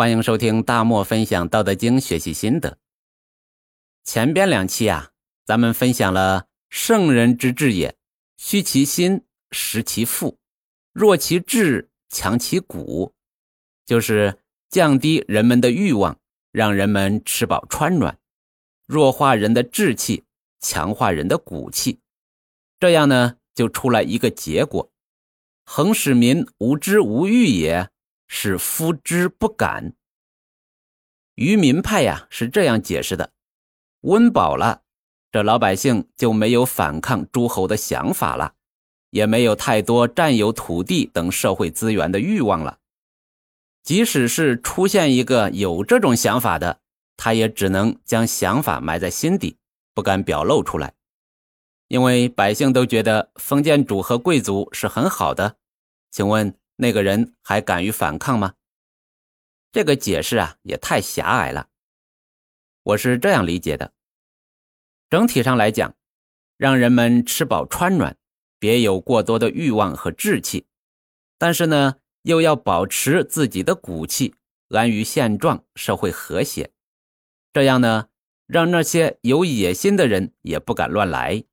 欢迎收听大漠分享《道德经》学习心得。前边两期啊，咱们分享了圣人之治也，虚其心，实其腹，弱其志，强其骨，就是降低人们的欲望，让人们吃饱穿暖，弱化人的志气，强化人的骨气。这样呢，就出来一个结果：恒使民无知无欲也。是夫之不敢。愚民派呀是这样解释的：温饱了，这老百姓就没有反抗诸侯的想法了，也没有太多占有土地等社会资源的欲望了。即使是出现一个有这种想法的，他也只能将想法埋在心底，不敢表露出来，因为百姓都觉得封建主和贵族是很好的。请问？那个人还敢于反抗吗？这个解释啊也太狭隘了。我是这样理解的：整体上来讲，让人们吃饱穿暖，别有过多的欲望和志气，但是呢，又要保持自己的骨气，安于现状，社会和谐。这样呢，让那些有野心的人也不敢乱来。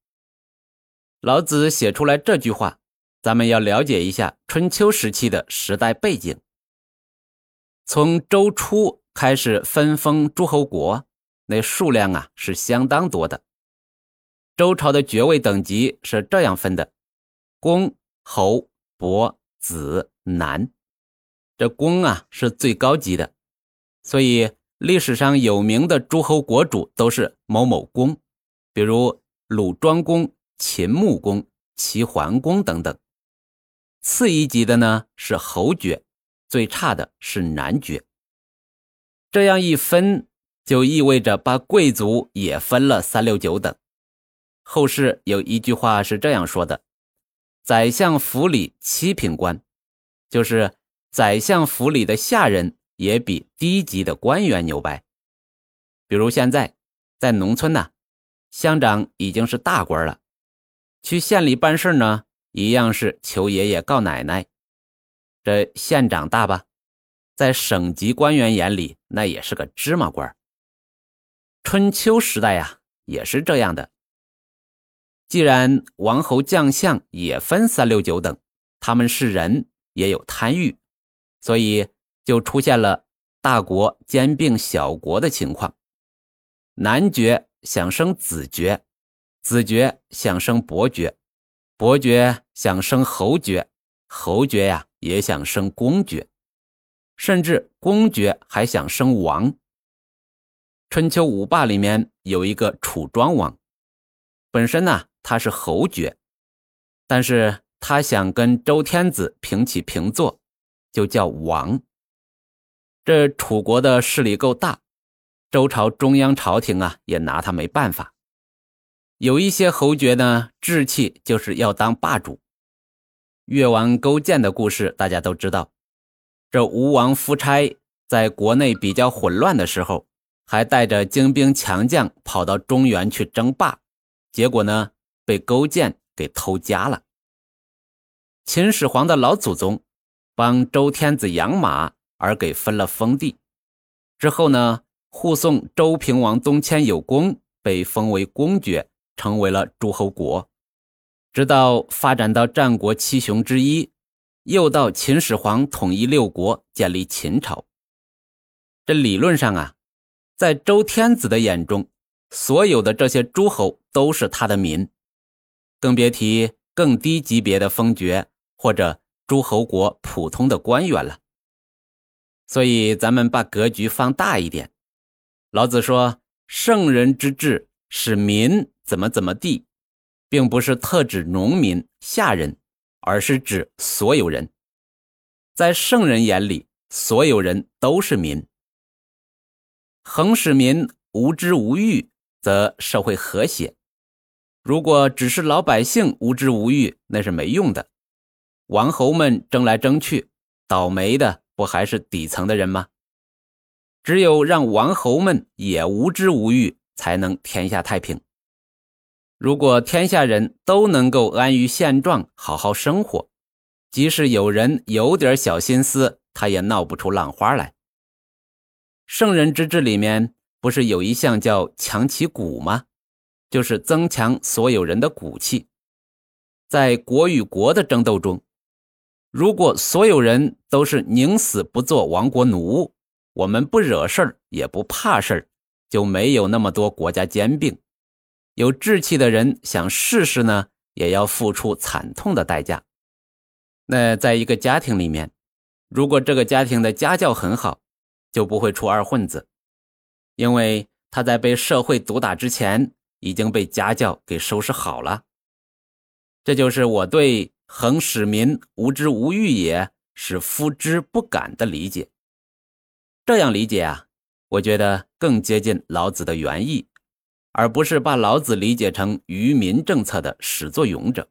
老子写出来这句话。咱们要了解一下春秋时期的时代背景。从周初开始分封诸侯国，那数量啊是相当多的。周朝的爵位等级是这样分的：公、侯、伯、子、男。这公啊是最高级的，所以历史上有名的诸侯国主都是某某公，比如鲁庄公、秦穆公、齐桓公等等。次一级的呢是侯爵，最差的是男爵。这样一分，就意味着把贵族也分了三六九等。后世有一句话是这样说的：“宰相府里七品官，就是宰相府里的下人也比低级的官员牛掰。”比如现在在农村呢，乡长已经是大官了，去县里办事呢。一样是求爷爷告奶奶，这县长大吧，在省级官员眼里那也是个芝麻官。春秋时代呀，也是这样的。既然王侯将相也分三六九等，他们是人，也有贪欲，所以就出现了大国兼并小国的情况。男爵想生子爵，子爵想生伯爵。伯爵想升侯爵，侯爵呀也想升公爵，甚至公爵还想升王。春秋五霸里面有一个楚庄王，本身呢他是侯爵，但是他想跟周天子平起平坐，就叫王。这楚国的势力够大，周朝中央朝廷啊也拿他没办法。有一些侯爵呢，志气就是要当霸主。越王勾践的故事大家都知道。这吴王夫差在国内比较混乱的时候，还带着精兵强将跑到中原去争霸，结果呢，被勾践给偷家了。秦始皇的老祖宗帮周天子养马而给分了封地，之后呢，护送周平王东迁有功，被封为公爵。成为了诸侯国，直到发展到战国七雄之一，又到秦始皇统一六国，建立秦朝。这理论上啊，在周天子的眼中，所有的这些诸侯都是他的民，更别提更低级别的封爵或者诸侯国普通的官员了。所以，咱们把格局放大一点，老子说：“圣人之治，使民。”怎么怎么地，并不是特指农民下人，而是指所有人。在圣人眼里，所有人都是民。恒使民无知无欲，则社会和谐。如果只是老百姓无知无欲，那是没用的。王侯们争来争去，倒霉的不还是底层的人吗？只有让王侯们也无知无欲，才能天下太平。如果天下人都能够安于现状，好好生活，即使有人有点小心思，他也闹不出浪花来。圣人之治里面不是有一项叫强其骨吗？就是增强所有人的骨气。在国与国的争斗中，如果所有人都是宁死不做亡国奴，我们不惹事儿也不怕事儿，就没有那么多国家兼并。有志气的人想试试呢，也要付出惨痛的代价。那在一个家庭里面，如果这个家庭的家教很好，就不会出二混子，因为他在被社会毒打之前已经被家教给收拾好了。这就是我对“恒使民无知无欲也，使夫之不敢”的理解。这样理解啊，我觉得更接近老子的原意，而不是把老子理解成愚民政策的始作俑者。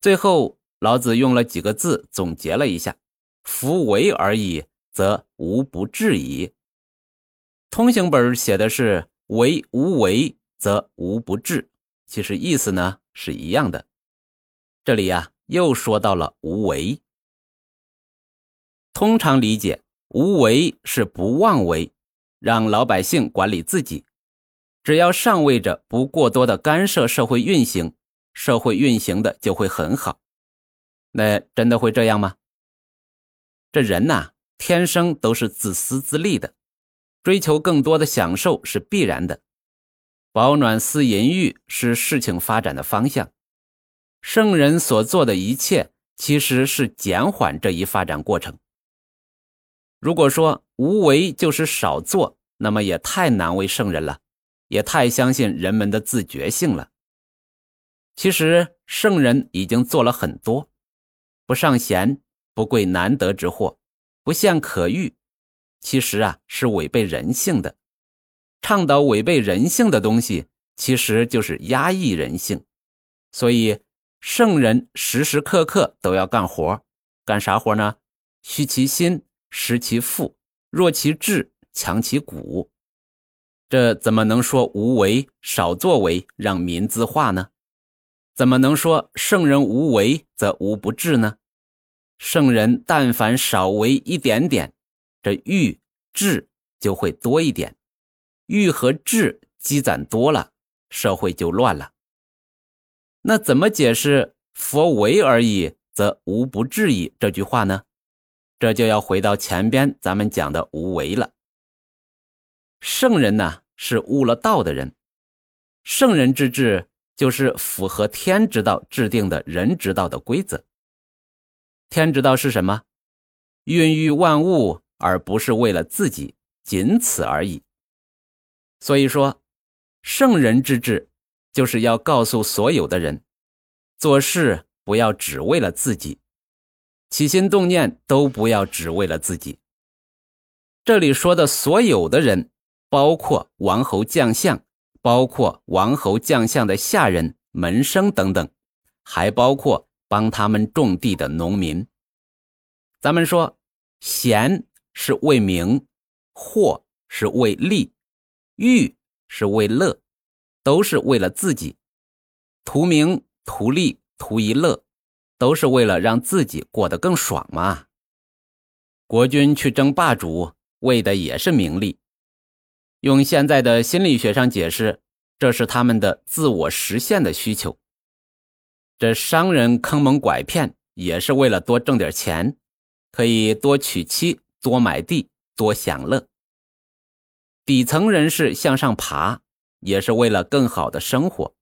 最后，老子用了几个字总结了一下：“夫为而已，则无不治矣。”通行本写的是“为无为，则无不治”，其实意思呢？是一样的，这里呀又说到了无为。通常理解，无为是不妄为，让老百姓管理自己，只要上位者不过多的干涉社会运行，社会运行的就会很好。那真的会这样吗？这人呐，天生都是自私自利的，追求更多的享受是必然的。保暖思淫欲是事情发展的方向，圣人所做的一切其实是减缓这一发展过程。如果说无为就是少做，那么也太难为圣人了，也太相信人们的自觉性了。其实圣人已经做了很多，不尚贤，不贵难得之货，不陷可欲，其实啊是违背人性的。倡导违背人性的东西，其实就是压抑人性。所以，圣人时时刻刻都要干活，干啥活呢？虚其心，实其腹，弱其志，强其骨。这怎么能说无为少作为让民自化呢？怎么能说圣人无为则无不治呢？圣人但凡少为一点点，这欲治就会多一点。欲和智积攒多了，社会就乱了。那怎么解释“佛为而已，则无不治矣”这句话呢？这就要回到前边咱们讲的无为了。圣人呢，是悟了道的人。圣人之治，就是符合天之道制定的人之道的规则。天之道是什么？孕育万物，而不是为了自己，仅此而已。所以说，圣人之治，就是要告诉所有的人，做事不要只为了自己，起心动念都不要只为了自己。这里说的所有的人，包括王侯将相，包括王侯将相的下人、门生等等，还包括帮他们种地的农民。咱们说，贤是为名，祸是为利。欲是为乐，都是为了自己，图名、图利、图一乐，都是为了让自己过得更爽嘛。国君去争霸主，为的也是名利。用现在的心理学上解释，这是他们的自我实现的需求。这商人坑蒙拐骗，也是为了多挣点钱，可以多娶妻、多买地、多享乐。底层人士向上爬，也是为了更好的生活。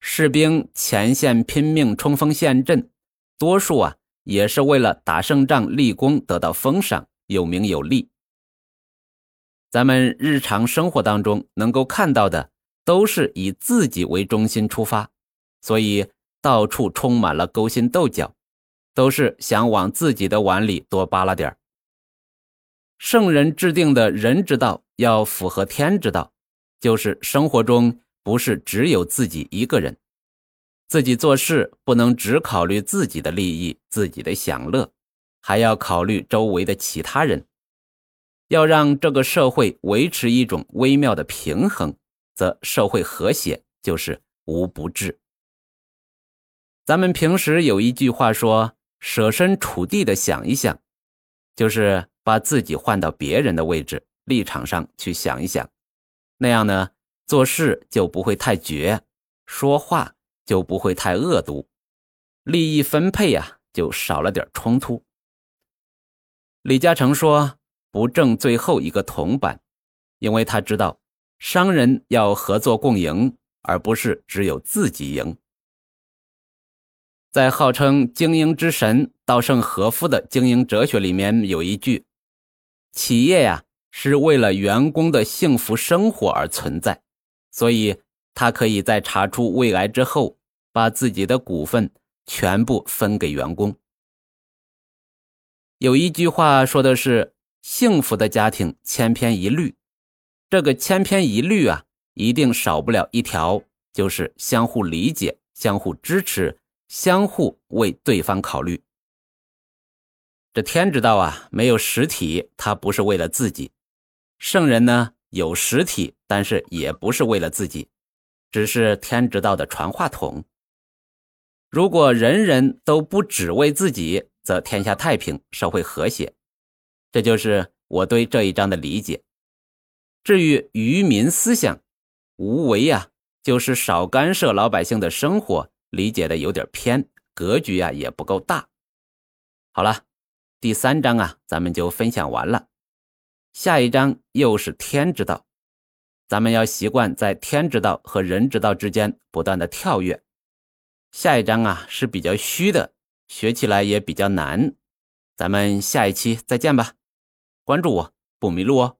士兵前线拼命冲锋陷阵，多数啊也是为了打胜仗立功，得到封赏，有名有利。咱们日常生活当中能够看到的，都是以自己为中心出发，所以到处充满了勾心斗角，都是想往自己的碗里多扒拉点圣人制定的人之道。要符合天之道，就是生活中不是只有自己一个人，自己做事不能只考虑自己的利益、自己的享乐，还要考虑周围的其他人。要让这个社会维持一种微妙的平衡，则社会和谐就是无不治。咱们平时有一句话说：“设身处地的想一想”，就是把自己换到别人的位置立场上去想一想，那样呢，做事就不会太绝，说话就不会太恶毒，利益分配呀就少了点冲突。李嘉诚说不挣最后一个铜板，因为他知道商人要合作共赢，而不是只有自己赢。在号称经营之神稻盛和夫的经营哲学里面有一句：“企业呀是为了员工的幸福生活而存在，所以他可以在查出胃癌之后，把自己的股份全部分给员工。”有一句话说的是：“幸福的家庭千篇一律，这个千篇一律啊，一定少不了一条，就是相互理解、相互支持、相互为对方考虑。”这天之道啊，没有实体，它不是为了自己；圣人呢，有实体，但是也不是为了自己，只是天之道的传话筒。如果人人都不只为自己，则天下太平，社会和谐，这就是我对这一章的理解。至于愚民思想，无为呀，就是少干涉老百姓的生活，理解的有点偏，格局啊也不够大。好了，第三章啊，咱们就分享完了。下一章又是天之道，咱们要习惯在天之道和人之道之间不断的跳跃。下一章啊是比较虚的。学起来也比较难，咱们下一期再见吧，关注我不迷路哦。